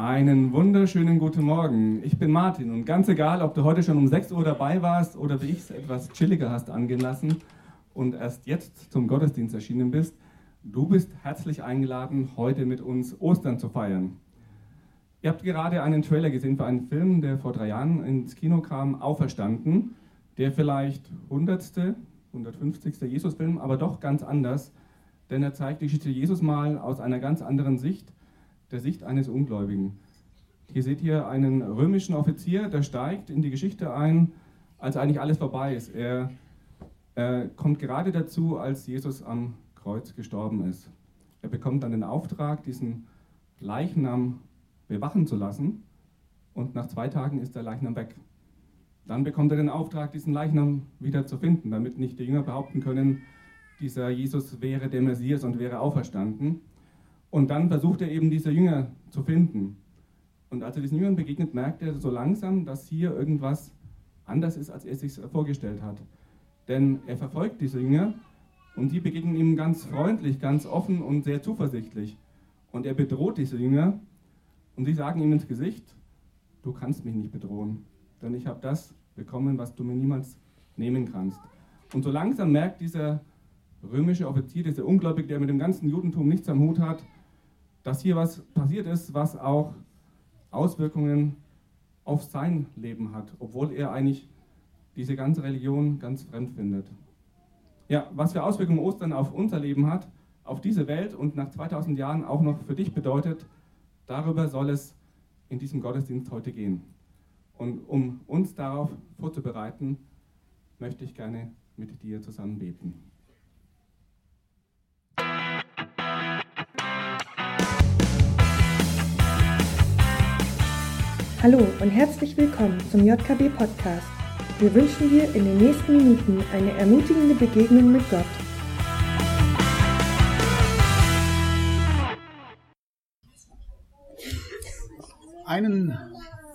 Einen wunderschönen guten Morgen. Ich bin Martin und ganz egal, ob du heute schon um 6 Uhr dabei warst oder wie ich es etwas chilliger hast angehen lassen und erst jetzt zum Gottesdienst erschienen bist, du bist herzlich eingeladen, heute mit uns Ostern zu feiern. Ihr habt gerade einen Trailer gesehen für einen Film, der vor drei Jahren ins Kino kam, Auferstanden, der vielleicht 100., 150. Jesus-Film, aber doch ganz anders, denn er zeigt die Geschichte Jesus mal aus einer ganz anderen Sicht der Sicht eines Ungläubigen. Hier seht ihr einen römischen Offizier, der steigt in die Geschichte ein, als eigentlich alles vorbei ist. Er äh, kommt gerade dazu, als Jesus am Kreuz gestorben ist. Er bekommt dann den Auftrag, diesen Leichnam bewachen zu lassen und nach zwei Tagen ist der Leichnam weg. Dann bekommt er den Auftrag, diesen Leichnam wieder zu finden, damit nicht die Jünger behaupten können, dieser Jesus wäre der Messias und wäre auferstanden. Und dann versucht er eben diese Jünger zu finden. Und als er diesen Jüngern begegnet, merkt er so langsam, dass hier irgendwas anders ist, als er sich vorgestellt hat. Denn er verfolgt diese Jünger und die begegnen ihm ganz freundlich, ganz offen und sehr zuversichtlich. Und er bedroht diese Jünger und sie sagen ihm ins Gesicht, du kannst mich nicht bedrohen, denn ich habe das bekommen, was du mir niemals nehmen kannst. Und so langsam merkt dieser römische Offizier, dieser Ungläubige, der mit dem ganzen Judentum nichts am Hut hat, dass hier was passiert ist, was auch Auswirkungen auf sein Leben hat, obwohl er eigentlich diese ganze Religion ganz fremd findet. Ja, was für Auswirkungen Ostern auf unser Leben hat, auf diese Welt und nach 2000 Jahren auch noch für dich bedeutet, darüber soll es in diesem Gottesdienst heute gehen. Und um uns darauf vorzubereiten, möchte ich gerne mit dir zusammen beten. Hallo und herzlich willkommen zum JKB Podcast. Wir wünschen dir in den nächsten Minuten eine ermutigende Begegnung mit Gott. Einen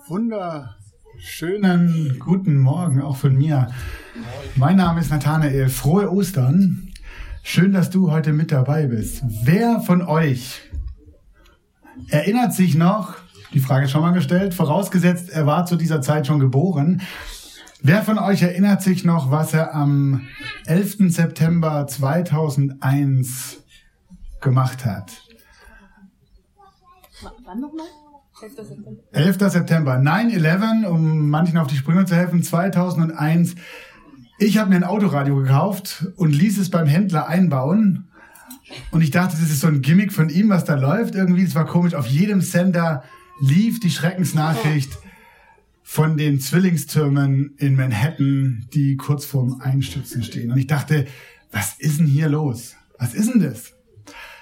wunderschönen guten Morgen auch von mir. Mein Name ist Nathanael. Frohe Ostern. Schön, dass du heute mit dabei bist. Wer von euch erinnert sich noch die Frage schon mal gestellt, vorausgesetzt, er war zu dieser Zeit schon geboren. Wer von euch erinnert sich noch, was er am 11. September 2001 gemacht hat? Wann nochmal? 11. September. 11. September. 9-11, um manchen auf die Sprünge zu helfen, 2001. Ich habe mir ein Autoradio gekauft und ließ es beim Händler einbauen. Und ich dachte, das ist so ein Gimmick von ihm, was da läuft. Irgendwie, es war komisch. Auf jedem Sender lief die Schreckensnachricht von den Zwillingstürmen in Manhattan, die kurz vorm Einstürzen stehen. Und ich dachte, was ist denn hier los? Was ist denn das?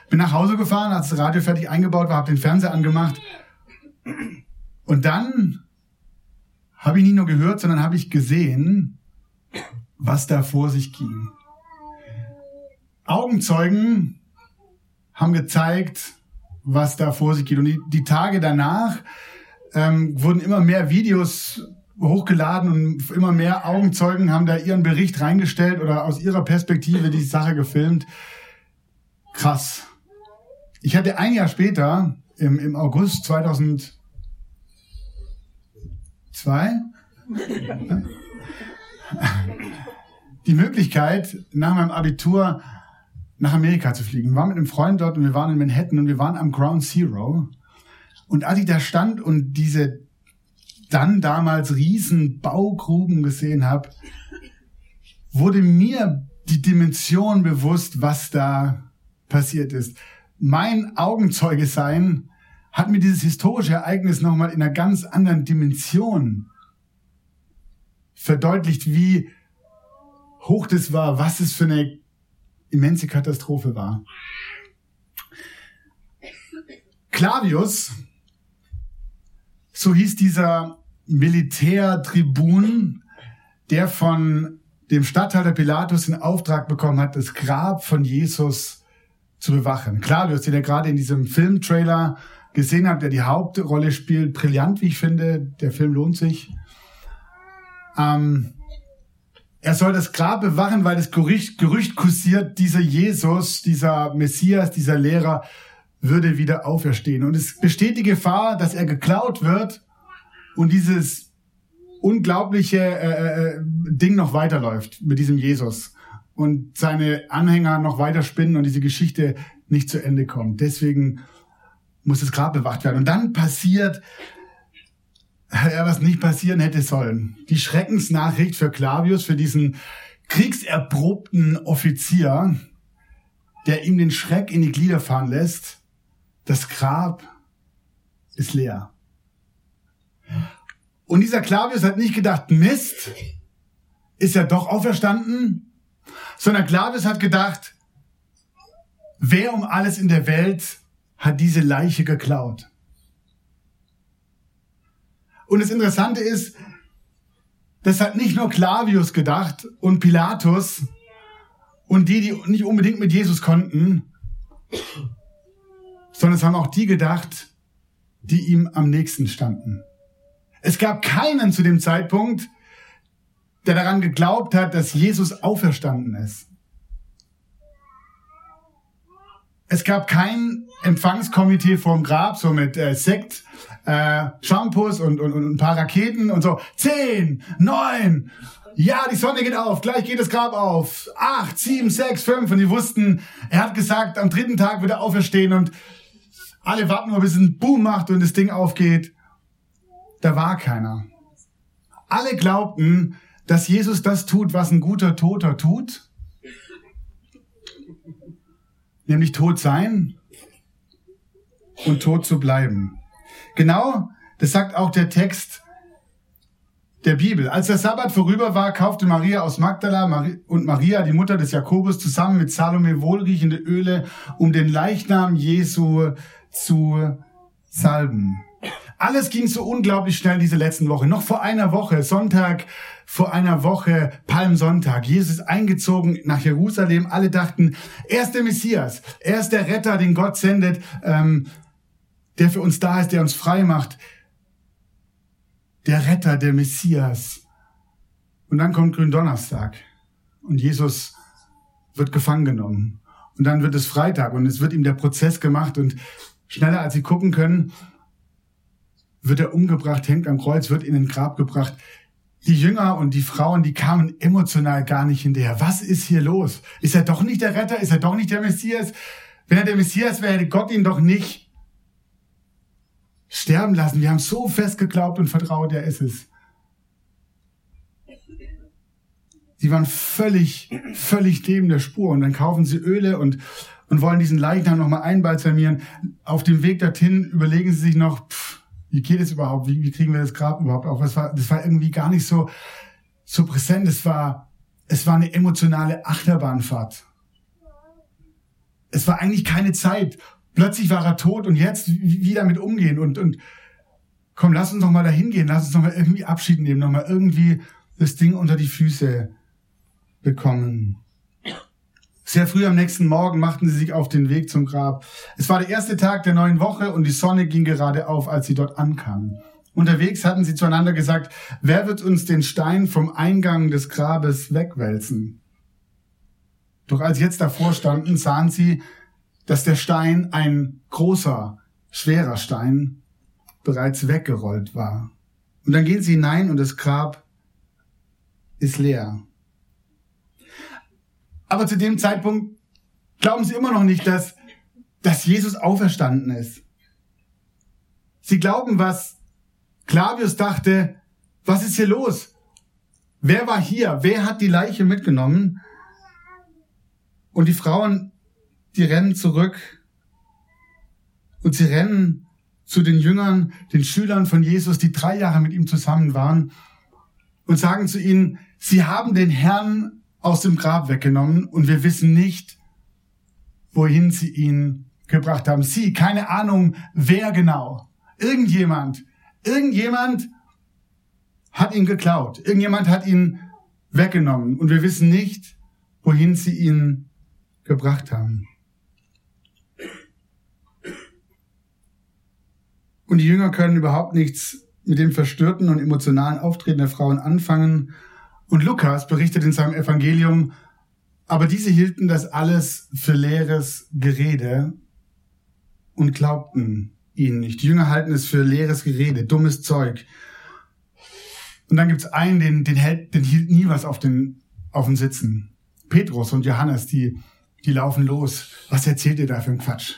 Bin nach Hause gefahren, als das Radio fertig eingebaut war, habe den Fernseher angemacht. Und dann habe ich nicht nur gehört, sondern habe ich gesehen, was da vor sich ging. Augenzeugen haben gezeigt, was da vor sich geht. Und die, die Tage danach ähm, wurden immer mehr Videos hochgeladen und immer mehr Augenzeugen haben da ihren Bericht reingestellt oder aus ihrer Perspektive die Sache gefilmt. Krass. Ich hatte ein Jahr später, im, im August 2002, die Möglichkeit, nach meinem Abitur nach Amerika zu fliegen. Waren mit einem Freund dort und wir waren in Manhattan und wir waren am Ground Zero. Und als ich da stand und diese dann damals riesen Baugruben gesehen habe, wurde mir die Dimension bewusst, was da passiert ist. Mein Augenzeuge sein hat mir dieses historische Ereignis nochmal in einer ganz anderen Dimension verdeutlicht, wie hoch das war, was es für eine immense Katastrophe war. Clavius, so hieß dieser Militärtribun, der von dem Statthalter Pilatus den Auftrag bekommen hat, das Grab von Jesus zu bewachen. Clavius, den ihr gerade in diesem Filmtrailer gesehen habt, der die Hauptrolle spielt, brillant, wie ich finde. Der Film lohnt sich. Ähm, er soll das Grab bewachen, weil das Gerücht, Gerücht kursiert, dieser Jesus, dieser Messias, dieser Lehrer würde wieder auferstehen. Und es besteht die Gefahr, dass er geklaut wird und dieses unglaubliche äh, äh, Ding noch weiterläuft mit diesem Jesus und seine Anhänger noch weiter spinnen und diese Geschichte nicht zu Ende kommt. Deswegen muss das Grab bewacht werden. Und dann passiert, ja, was nicht passieren hätte sollen. Die Schreckensnachricht für Clavius, für diesen kriegserprobten Offizier, der ihm den Schreck in die Glieder fahren lässt. Das Grab ist leer. Und dieser Clavius hat nicht gedacht, Mist, ist er doch auferstanden? Sondern Clavius hat gedacht, wer um alles in der Welt hat diese Leiche geklaut? Und das Interessante ist, das hat nicht nur Clavius gedacht und Pilatus und die, die nicht unbedingt mit Jesus konnten, sondern es haben auch die gedacht, die ihm am nächsten standen. Es gab keinen zu dem Zeitpunkt, der daran geglaubt hat, dass Jesus auferstanden ist. Es gab kein Empfangskomitee vorm Grab, so mit äh, Sekt, äh, Shampoos und, und, und ein paar Raketen und so. Zehn, neun, ja, die Sonne geht auf, gleich geht das Grab auf. Acht, sieben, sechs, fünf. Und die wussten, er hat gesagt, am dritten Tag wird er auferstehen und alle warten nur, bis ein Boom macht und das Ding aufgeht da war keiner. Alle glaubten, dass Jesus das tut, was ein guter Toter tut, nämlich tot sein und tot zu bleiben. Genau, das sagt auch der Text der Bibel. Als der Sabbat vorüber war, kaufte Maria aus Magdala und Maria, die Mutter des Jakobus, zusammen mit Salome wohlriechende Öle, um den Leichnam Jesu zu salben. Alles ging so unglaublich schnell diese letzten Woche. Noch vor einer Woche, Sonntag vor einer Woche, Palmsonntag. Jesus eingezogen nach Jerusalem. Alle dachten, er ist der Messias. Er ist der Retter, den Gott sendet, ähm, der für uns da ist, der uns frei macht. Der Retter, der Messias. Und dann kommt Gründonnerstag. Und Jesus wird gefangen genommen. Und dann wird es Freitag und es wird ihm der Prozess gemacht und schneller als sie gucken können, wird er umgebracht, hängt am Kreuz, wird in den Grab gebracht. Die Jünger und die Frauen, die kamen emotional gar nicht hinterher. Was ist hier los? Ist er doch nicht der Retter? Ist er doch nicht der Messias? Wenn er der Messias wäre, hätte Gott ihn doch nicht sterben lassen. Wir haben so fest geglaubt und vertraut, er ist es. Sie waren völlig, völlig neben der Spur. Und dann kaufen sie Öle und, und wollen diesen Leichnam nochmal einbalsamieren. Auf dem Weg dorthin überlegen sie sich noch, pff, wie geht es überhaupt? Wie, wie kriegen wir das Grab überhaupt auf? Das war, das war irgendwie gar nicht so, so präsent. Es war, es war eine emotionale Achterbahnfahrt. Es war eigentlich keine Zeit. Plötzlich war er tot und jetzt wie damit umgehen und, und komm, lass uns doch mal dahin gehen, lass uns doch mal irgendwie Abschied nehmen, noch mal irgendwie das Ding unter die Füße bekommen. Sehr früh am nächsten Morgen machten sie sich auf den Weg zum Grab. Es war der erste Tag der neuen Woche und die Sonne ging gerade auf, als sie dort ankamen. Unterwegs hatten sie zueinander gesagt, wer wird uns den Stein vom Eingang des Grabes wegwälzen? Doch als sie jetzt davor standen, sahen sie, dass der Stein, ein großer, schwerer Stein, bereits weggerollt war. Und dann gehen sie hinein und das Grab ist leer. Aber zu dem Zeitpunkt glauben sie immer noch nicht, dass, dass Jesus auferstanden ist. Sie glauben, was Clavius dachte, was ist hier los? Wer war hier? Wer hat die Leiche mitgenommen? Und die Frauen, die rennen zurück und sie rennen zu den Jüngern, den Schülern von Jesus, die drei Jahre mit ihm zusammen waren und sagen zu ihnen, sie haben den Herrn aus dem Grab weggenommen und wir wissen nicht, wohin sie ihn gebracht haben. Sie, keine Ahnung, wer genau. Irgendjemand, irgendjemand hat ihn geklaut. Irgendjemand hat ihn weggenommen und wir wissen nicht, wohin sie ihn gebracht haben. Und die Jünger können überhaupt nichts mit dem verstörten und emotionalen Auftreten der Frauen anfangen und Lukas berichtet in seinem Evangelium, aber diese hielten das alles für leeres Gerede und glaubten ihnen nicht. Die Jünger halten es für leeres Gerede, dummes Zeug. Und dann gibt's einen, den, den, hält, den hielt nie was auf den, auf den Sitzen. Petrus und Johannes, die, die laufen los. Was erzählt ihr da für ein Quatsch?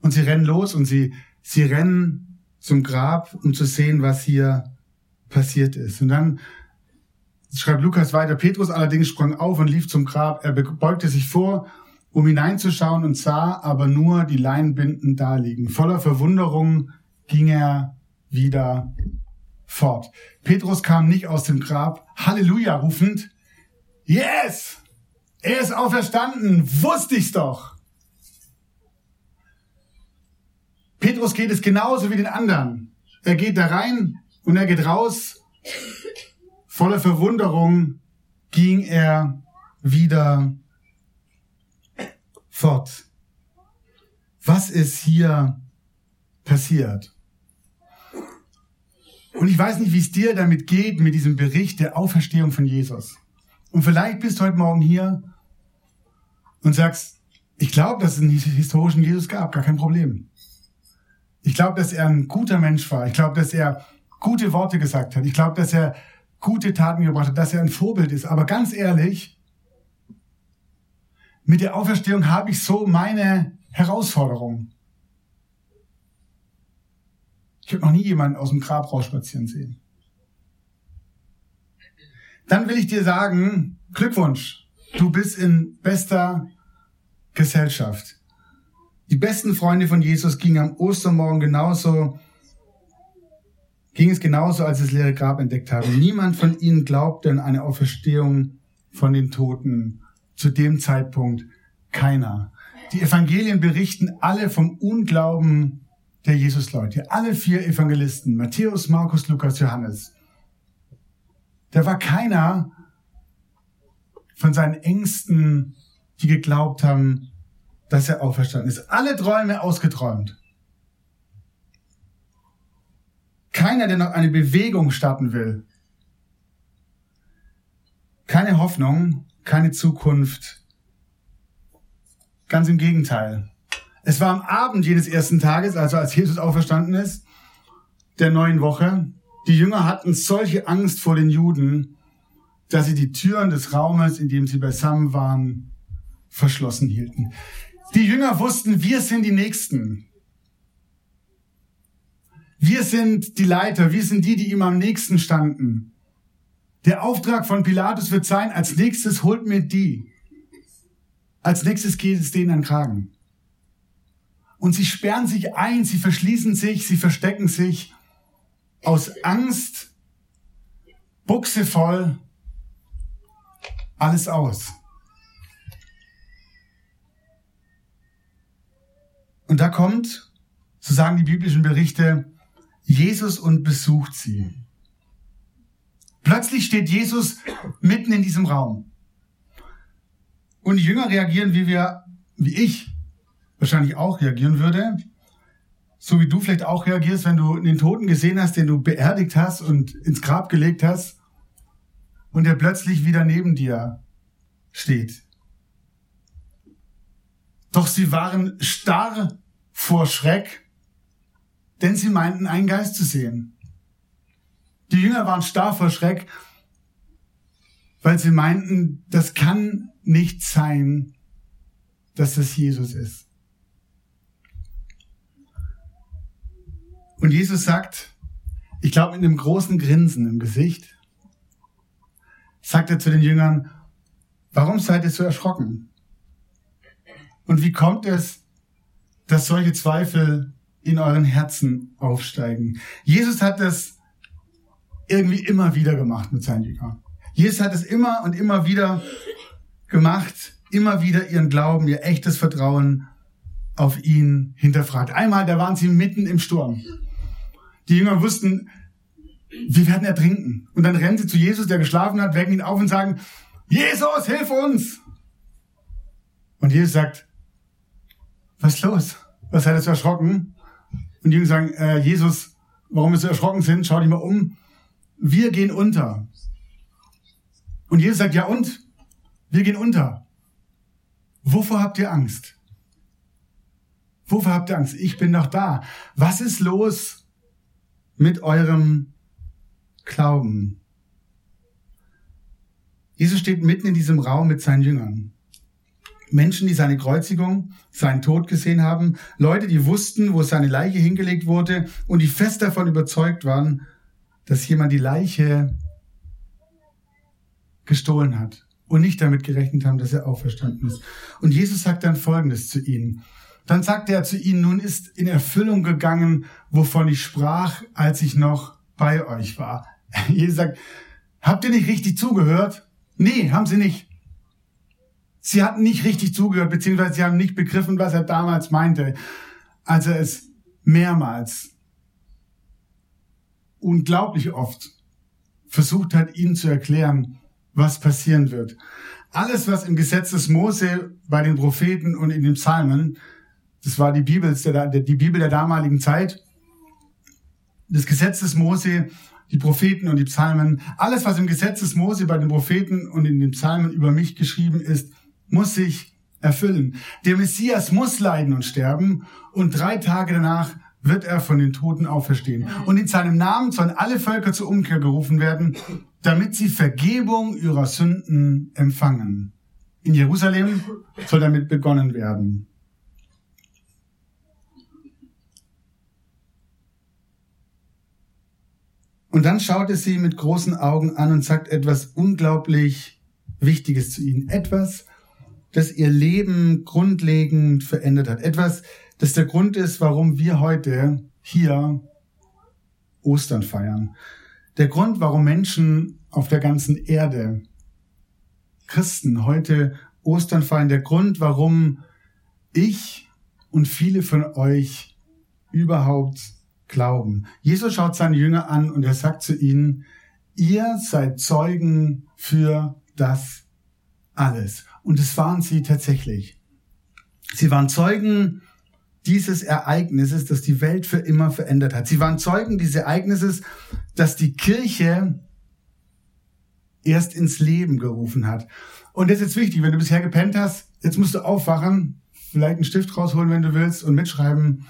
Und sie rennen los und sie, sie rennen zum Grab, um zu sehen, was hier passiert ist. Und dann schreibt Lukas weiter, Petrus allerdings sprang auf und lief zum Grab. Er beugte sich vor, um hineinzuschauen und sah aber nur die Leinbinden daliegen. Voller Verwunderung ging er wieder fort. Petrus kam nicht aus dem Grab, Halleluja rufend, Yes! Er ist auferstanden, wusste ich's doch. Petrus geht es genauso wie den anderen. Er geht da rein und er geht raus Voller Verwunderung ging er wieder fort. Was ist hier passiert? Und ich weiß nicht, wie es dir damit geht mit diesem Bericht der Auferstehung von Jesus. Und vielleicht bist du heute Morgen hier und sagst, ich glaube, dass es einen historischen Jesus gab, gar kein Problem. Ich glaube, dass er ein guter Mensch war. Ich glaube, dass er gute Worte gesagt hat. Ich glaube, dass er gute Taten gebracht hat, dass er ein Vorbild ist. Aber ganz ehrlich, mit der Auferstehung habe ich so meine Herausforderung. Ich habe noch nie jemanden aus dem Grab rausspazieren sehen. Dann will ich dir sagen, Glückwunsch, du bist in bester Gesellschaft. Die besten Freunde von Jesus gingen am Ostermorgen genauso ging es genauso, als sie das leere Grab entdeckt haben. Niemand von ihnen glaubte an eine Auferstehung von den Toten. Zu dem Zeitpunkt keiner. Die Evangelien berichten alle vom Unglauben der Jesusleute. Alle vier Evangelisten, Matthäus, Markus, Lukas, Johannes. Da war keiner von seinen Ängsten, die geglaubt haben, dass er auferstanden ist. Alle Träume ausgeträumt. Keiner, der noch eine Bewegung starten will. Keine Hoffnung, keine Zukunft. Ganz im Gegenteil. Es war am Abend jedes ersten Tages, also als Jesus auferstanden ist, der neuen Woche. Die Jünger hatten solche Angst vor den Juden, dass sie die Türen des Raumes, in dem sie beisammen waren, verschlossen hielten. Die Jünger wussten, wir sind die Nächsten. Wir sind die Leiter, wir sind die, die ihm am nächsten standen. Der Auftrag von Pilatus wird sein, als nächstes holt mir die. Als nächstes geht es denen an Kragen. Und sie sperren sich ein, sie verschließen sich, sie verstecken sich aus Angst, Buchse voll, alles aus. Und da kommt, so sagen die biblischen Berichte, Jesus und besucht sie. Plötzlich steht Jesus mitten in diesem Raum. Und die Jünger reagieren, wie wir, wie ich wahrscheinlich auch reagieren würde. So wie du vielleicht auch reagierst, wenn du den Toten gesehen hast, den du beerdigt hast und ins Grab gelegt hast und der plötzlich wieder neben dir steht. Doch sie waren starr vor Schreck denn sie meinten, einen Geist zu sehen. Die Jünger waren starr vor Schreck, weil sie meinten, das kann nicht sein, dass das Jesus ist. Und Jesus sagt, ich glaube mit einem großen Grinsen im Gesicht, sagt er zu den Jüngern, warum seid ihr so erschrocken? Und wie kommt es, dass solche Zweifel in euren Herzen aufsteigen. Jesus hat das irgendwie immer wieder gemacht mit seinen Jüngern. Jesus hat es immer und immer wieder gemacht, immer wieder ihren Glauben, ihr echtes Vertrauen auf ihn hinterfragt. Einmal, da waren sie mitten im Sturm. Die Jünger wussten, wir werden ertrinken. Und dann rennen sie zu Jesus, der geschlafen hat, wecken ihn auf und sagen, Jesus, hilf uns! Und Jesus sagt, was ist los? Was hat so erschrocken? Und die Jünger sagen, äh, Jesus, warum wir so erschrocken sind, schau dich mal um. Wir gehen unter. Und Jesus sagt, ja und? Wir gehen unter. Wovor habt ihr Angst? Wovor habt ihr Angst? Ich bin doch da. Was ist los mit eurem Glauben? Jesus steht mitten in diesem Raum mit seinen Jüngern. Menschen, die seine Kreuzigung, seinen Tod gesehen haben, Leute, die wussten, wo seine Leiche hingelegt wurde und die fest davon überzeugt waren, dass jemand die Leiche gestohlen hat und nicht damit gerechnet haben, dass er auferstanden ist. Und Jesus sagt dann Folgendes zu ihnen. Dann sagt er zu ihnen, nun ist in Erfüllung gegangen, wovon ich sprach, als ich noch bei euch war. Jesus sagt, habt ihr nicht richtig zugehört? Nee, haben sie nicht. Sie hatten nicht richtig zugehört, beziehungsweise sie haben nicht begriffen, was er damals meinte, als er es mehrmals unglaublich oft versucht hat, ihnen zu erklären, was passieren wird. Alles, was im Gesetz des Mose bei den Propheten und in den Psalmen, das war die Bibel, die Bibel der damaligen Zeit, das Gesetz des Mose, die Propheten und die Psalmen, alles, was im Gesetz des Mose bei den Propheten und in den Psalmen über mich geschrieben ist, muss sich erfüllen. Der Messias muss leiden und sterben und drei Tage danach wird er von den Toten auferstehen. Und in seinem Namen sollen alle Völker zur Umkehr gerufen werden, damit sie Vergebung ihrer Sünden empfangen. In Jerusalem soll damit begonnen werden. Und dann schaut er sie mit großen Augen an und sagt etwas unglaublich Wichtiges zu ihnen. Etwas, das ihr Leben grundlegend verändert hat. Etwas, das der Grund ist, warum wir heute hier Ostern feiern. Der Grund, warum Menschen auf der ganzen Erde, Christen, heute Ostern feiern. Der Grund, warum ich und viele von euch überhaupt glauben. Jesus schaut seine Jünger an und er sagt zu ihnen, ihr seid Zeugen für das alles. Und es waren sie tatsächlich. Sie waren Zeugen dieses Ereignisses, das die Welt für immer verändert hat. Sie waren Zeugen dieses Ereignisses, das die Kirche erst ins Leben gerufen hat. Und das ist jetzt wichtig, wenn du bisher gepennt hast, jetzt musst du aufwachen, vielleicht einen Stift rausholen, wenn du willst, und mitschreiben.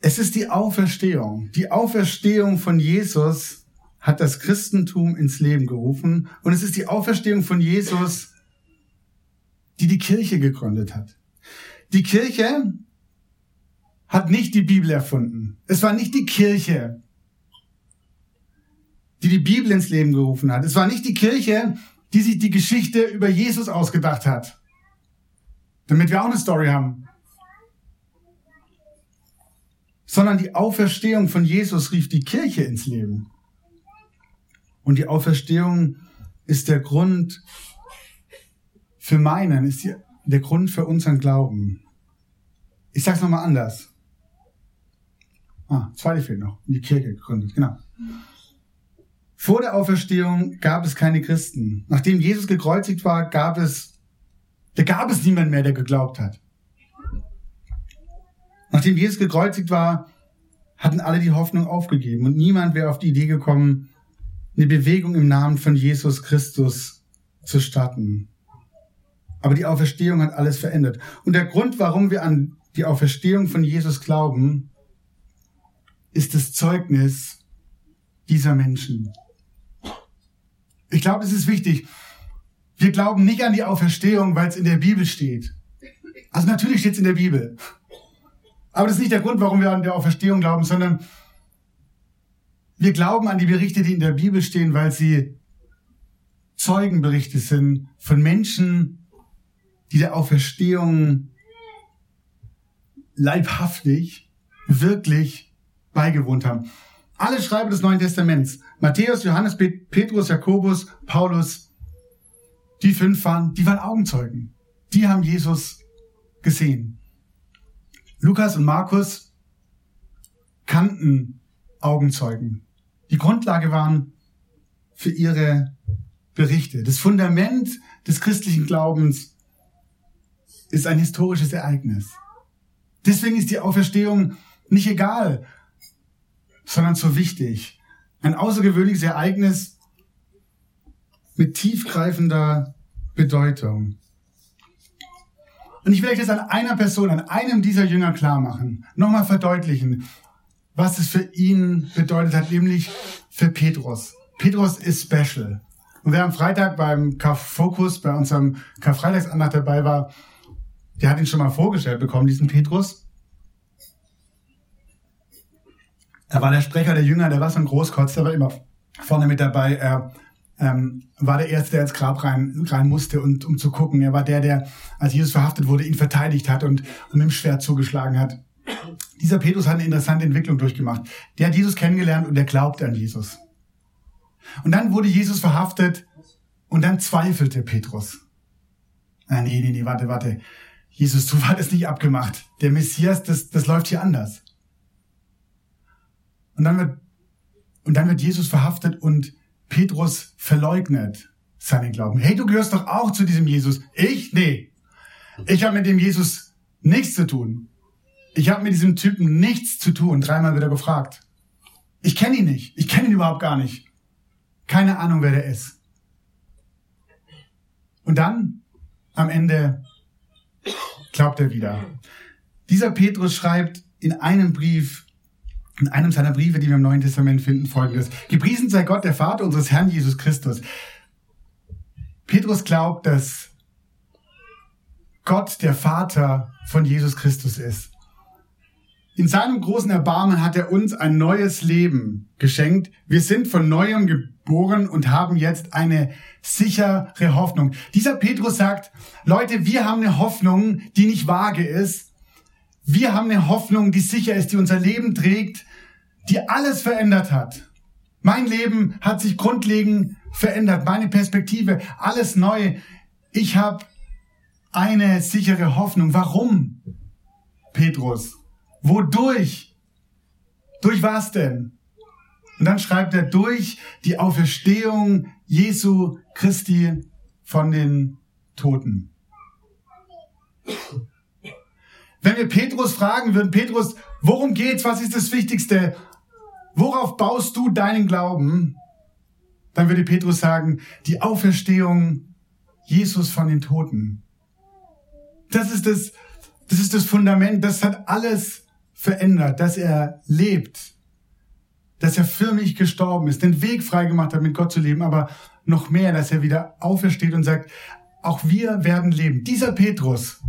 Es ist die Auferstehung. Die Auferstehung von Jesus hat das Christentum ins Leben gerufen. Und es ist die Auferstehung von Jesus, die die Kirche gegründet hat. Die Kirche hat nicht die Bibel erfunden. Es war nicht die Kirche, die die Bibel ins Leben gerufen hat. Es war nicht die Kirche, die sich die Geschichte über Jesus ausgedacht hat. Damit wir auch eine Story haben. Sondern die Auferstehung von Jesus rief die Kirche ins Leben. Und die Auferstehung ist der Grund für meinen, ist die der Grund für unseren Glauben. Ich sag's nochmal anders. Ah, zweite fehlt noch. Die Kirche gegründet, genau. Vor der Auferstehung gab es keine Christen. Nachdem Jesus gekreuzigt war, gab es, da gab es niemand mehr, der geglaubt hat. Nachdem Jesus gekreuzigt war, hatten alle die Hoffnung aufgegeben und niemand wäre auf die Idee gekommen, eine Bewegung im Namen von Jesus Christus zu starten. Aber die Auferstehung hat alles verändert. Und der Grund, warum wir an die Auferstehung von Jesus glauben, ist das Zeugnis dieser Menschen. Ich glaube, es ist wichtig. Wir glauben nicht an die Auferstehung, weil es in der Bibel steht. Also natürlich steht es in der Bibel. Aber das ist nicht der Grund, warum wir an der Auferstehung glauben, sondern wir glauben an die Berichte, die in der Bibel stehen, weil sie Zeugenberichte sind von Menschen, die der Auferstehung leibhaftig wirklich beigewohnt haben. Alle Schreiber des Neuen Testaments, Matthäus, Johannes, Petrus, Jakobus, Paulus, die fünf waren, die waren Augenzeugen. Die haben Jesus gesehen. Lukas und Markus kannten Augenzeugen. Die Grundlage waren für ihre Berichte. Das Fundament des christlichen Glaubens ist ein historisches Ereignis. Deswegen ist die Auferstehung nicht egal, sondern so wichtig. Ein außergewöhnliches Ereignis mit tiefgreifender Bedeutung. Und ich will euch das an einer Person, an einem dieser Jünger klar machen, nochmal verdeutlichen, was es für ihn bedeutet hat, nämlich für Petrus. Petrus ist special. Und wer am Freitag beim Fokus, bei unserem Karfreitagsandacht dabei war, der hat ihn schon mal vorgestellt bekommen, diesen Petrus. Er war der Sprecher der Jünger, der war so ein Großkotz, der war immer vorne mit dabei. Er ähm, war der Erste, der ins Grab rein, rein musste, und, um zu gucken. Er war der, der, als Jesus verhaftet wurde, ihn verteidigt hat und, und mit dem Schwert zugeschlagen hat. Dieser Petrus hat eine interessante Entwicklung durchgemacht. Der hat Jesus kennengelernt und der glaubte an Jesus. Und dann wurde Jesus verhaftet und dann zweifelte Petrus. Ah, nee, nee, nee, warte, warte. Jesus, du war nicht abgemacht. Der Messias, das, das läuft hier anders. Und dann wird, und dann wird Jesus verhaftet und Petrus verleugnet seinen Glauben. Hey, du gehörst doch auch zu diesem Jesus. Ich? Nee. Ich habe mit dem Jesus nichts zu tun. Ich habe mit diesem Typen nichts zu tun. Dreimal wieder gefragt. Ich kenne ihn nicht. Ich kenne ihn überhaupt gar nicht. Keine Ahnung, wer der ist. Und dann, am Ende, glaubt er wieder. Dieser Petrus schreibt in einem Brief, in einem seiner Briefe, die wir im Neuen Testament finden, folgendes. Gepriesen sei Gott, der Vater unseres Herrn Jesus Christus. Petrus glaubt, dass Gott der Vater von Jesus Christus ist. In seinem großen Erbarmen hat er uns ein neues Leben geschenkt. Wir sind von neuem geboren und haben jetzt eine sichere Hoffnung. Dieser Petrus sagt, Leute, wir haben eine Hoffnung, die nicht vage ist. Wir haben eine Hoffnung, die sicher ist, die unser Leben trägt, die alles verändert hat. Mein Leben hat sich grundlegend verändert, meine Perspektive, alles neu. Ich habe eine sichere Hoffnung. Warum, Petrus? Wodurch? Durch was denn? Und dann schreibt er durch die Auferstehung Jesu Christi von den Toten. Wenn wir Petrus fragen würden, Petrus, worum geht's? Was ist das Wichtigste? Worauf baust du deinen Glauben? Dann würde Petrus sagen, die Auferstehung Jesus von den Toten. Das ist das, das ist das Fundament. Das hat alles verändert, dass er lebt, dass er für mich gestorben ist, den Weg freigemacht hat, mit Gott zu leben, aber noch mehr, dass er wieder aufersteht und sagt, auch wir werden leben. Dieser Petrus,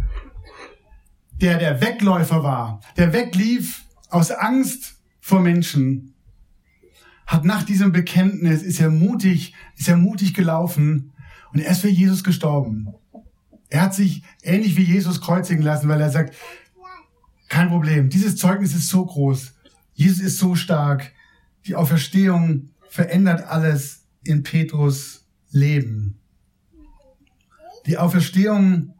der der Wegläufer war, der weglief aus Angst vor Menschen, hat nach diesem Bekenntnis, ist er mutig, ist er mutig gelaufen und er ist für Jesus gestorben. Er hat sich ähnlich wie Jesus kreuzigen lassen, weil er sagt, kein Problem. Dieses Zeugnis ist so groß. Jesus ist so stark. Die Auferstehung verändert alles in Petrus Leben. Die Auferstehung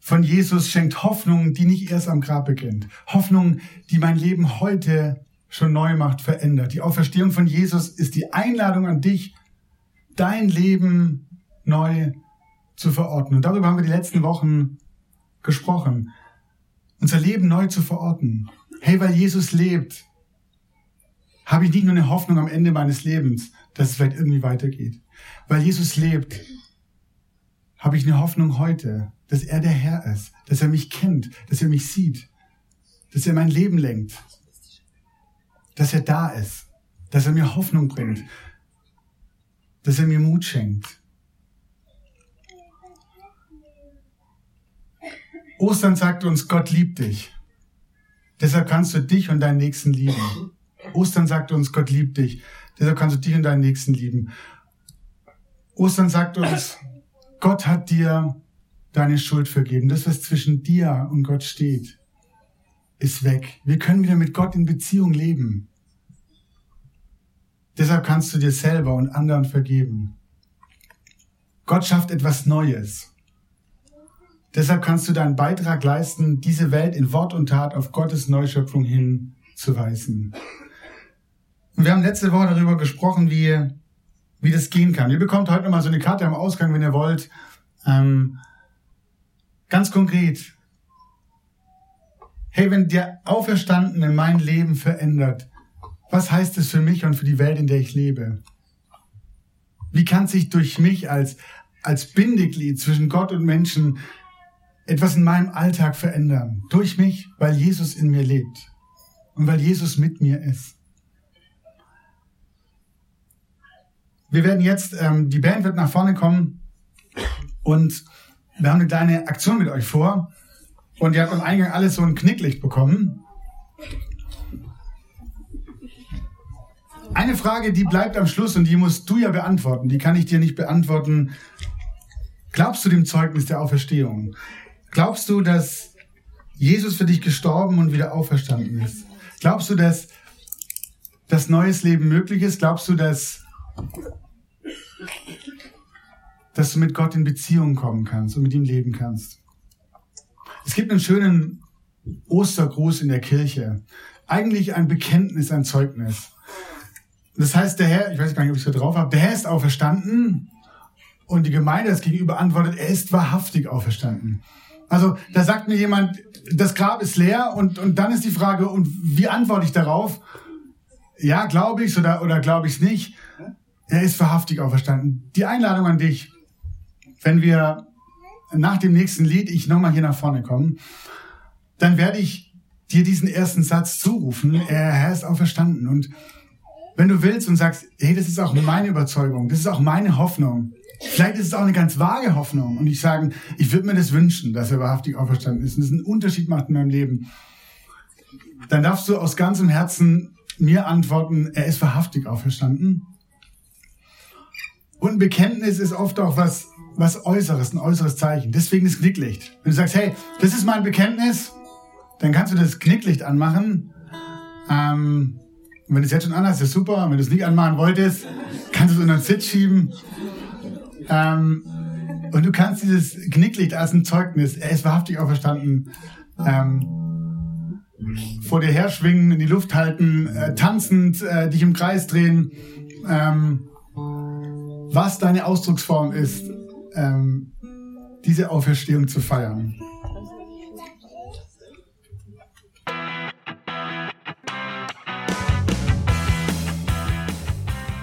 von Jesus schenkt Hoffnung, die nicht erst am Grab beginnt. Hoffnung, die mein Leben heute schon neu macht, verändert. Die Auferstehung von Jesus ist die Einladung an dich, dein Leben neu zu verordnen. Und darüber haben wir die letzten Wochen gesprochen unser Leben neu zu verorten. Hey, weil Jesus lebt, habe ich nicht nur eine Hoffnung am Ende meines Lebens, dass es vielleicht irgendwie weitergeht. Weil Jesus lebt, habe ich eine Hoffnung heute, dass er der Herr ist, dass er mich kennt, dass er mich sieht, dass er mein Leben lenkt, dass er da ist, dass er mir Hoffnung bringt, dass er mir Mut schenkt. Ostern sagt uns, Gott liebt dich. Deshalb kannst du dich und deinen Nächsten lieben. Ostern sagt uns, Gott liebt dich. Deshalb kannst du dich und deinen Nächsten lieben. Ostern sagt uns, Gott hat dir deine Schuld vergeben. Das, was zwischen dir und Gott steht, ist weg. Wir können wieder mit Gott in Beziehung leben. Deshalb kannst du dir selber und anderen vergeben. Gott schafft etwas Neues. Deshalb kannst du deinen Beitrag leisten, diese Welt in Wort und Tat auf Gottes Neuschöpfung hinzuweisen. Und wir haben letzte Woche darüber gesprochen, wie, wie das gehen kann. Ihr bekommt heute nochmal so eine Karte am Ausgang, wenn ihr wollt. Ähm, ganz konkret. Hey, wenn der Auferstandene mein Leben verändert, was heißt es für mich und für die Welt, in der ich lebe? Wie kann sich durch mich als, als Bindeglied zwischen Gott und Menschen etwas in meinem Alltag verändern. Durch mich, weil Jesus in mir lebt und weil Jesus mit mir ist. Wir werden jetzt, ähm, die Band wird nach vorne kommen und wir haben eine kleine Aktion mit euch vor. Und ihr habt am Eingang alles so ein Knicklicht bekommen. Eine Frage, die bleibt am Schluss und die musst du ja beantworten. Die kann ich dir nicht beantworten. Glaubst du dem Zeugnis der Auferstehung? Glaubst du, dass Jesus für dich gestorben und wieder auferstanden ist? Glaubst du, dass das neues Leben möglich ist? Glaubst du, dass, dass du mit Gott in Beziehung kommen kannst und mit ihm leben kannst? Es gibt einen schönen Ostergruß in der Kirche. Eigentlich ein Bekenntnis, ein Zeugnis. Das heißt, der Herr, ich weiß gar nicht, ob ich es drauf habe, der Herr ist auferstanden und die Gemeinde das gegenüber antwortet, er ist wahrhaftig auferstanden. Also da sagt mir jemand, das Grab ist leer und, und dann ist die Frage, und wie antworte ich darauf? Ja, glaube ich oder, oder glaube ich es nicht? Er ist wahrhaftig auferstanden. Die Einladung an dich, wenn wir nach dem nächsten Lied ich nochmal hier nach vorne komme, dann werde ich dir diesen ersten Satz zurufen. Er ist auferstanden. Und wenn du willst und sagst, hey, das ist auch meine Überzeugung, das ist auch meine Hoffnung. Vielleicht ist es auch eine ganz vage Hoffnung. Und ich sage, ich würde mir das wünschen, dass er wahrhaftig auferstanden ist und das einen Unterschied macht in meinem Leben. Dann darfst du aus ganzem Herzen mir antworten, er ist wahrhaftig auferstanden. Und ein Bekenntnis ist oft auch was, was Äußeres, ein äußeres Zeichen. Deswegen das Knicklicht. Wenn du sagst, hey, das ist mein Bekenntnis, dann kannst du das Knicklicht anmachen. Ähm, wenn du es jetzt schon anhast, ist super. Wenn du es nicht anmachen wolltest, kannst du es in den Sitz schieben. Ähm, und du kannst dieses Knicklicht als ein Zeugnis, er ist wahrhaftig auferstanden, ähm, vor dir herschwingen, in die Luft halten, äh, tanzend, äh, dich im Kreis drehen. Ähm, was deine Ausdrucksform ist, ähm, diese Auferstehung zu feiern.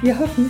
Wir hoffen,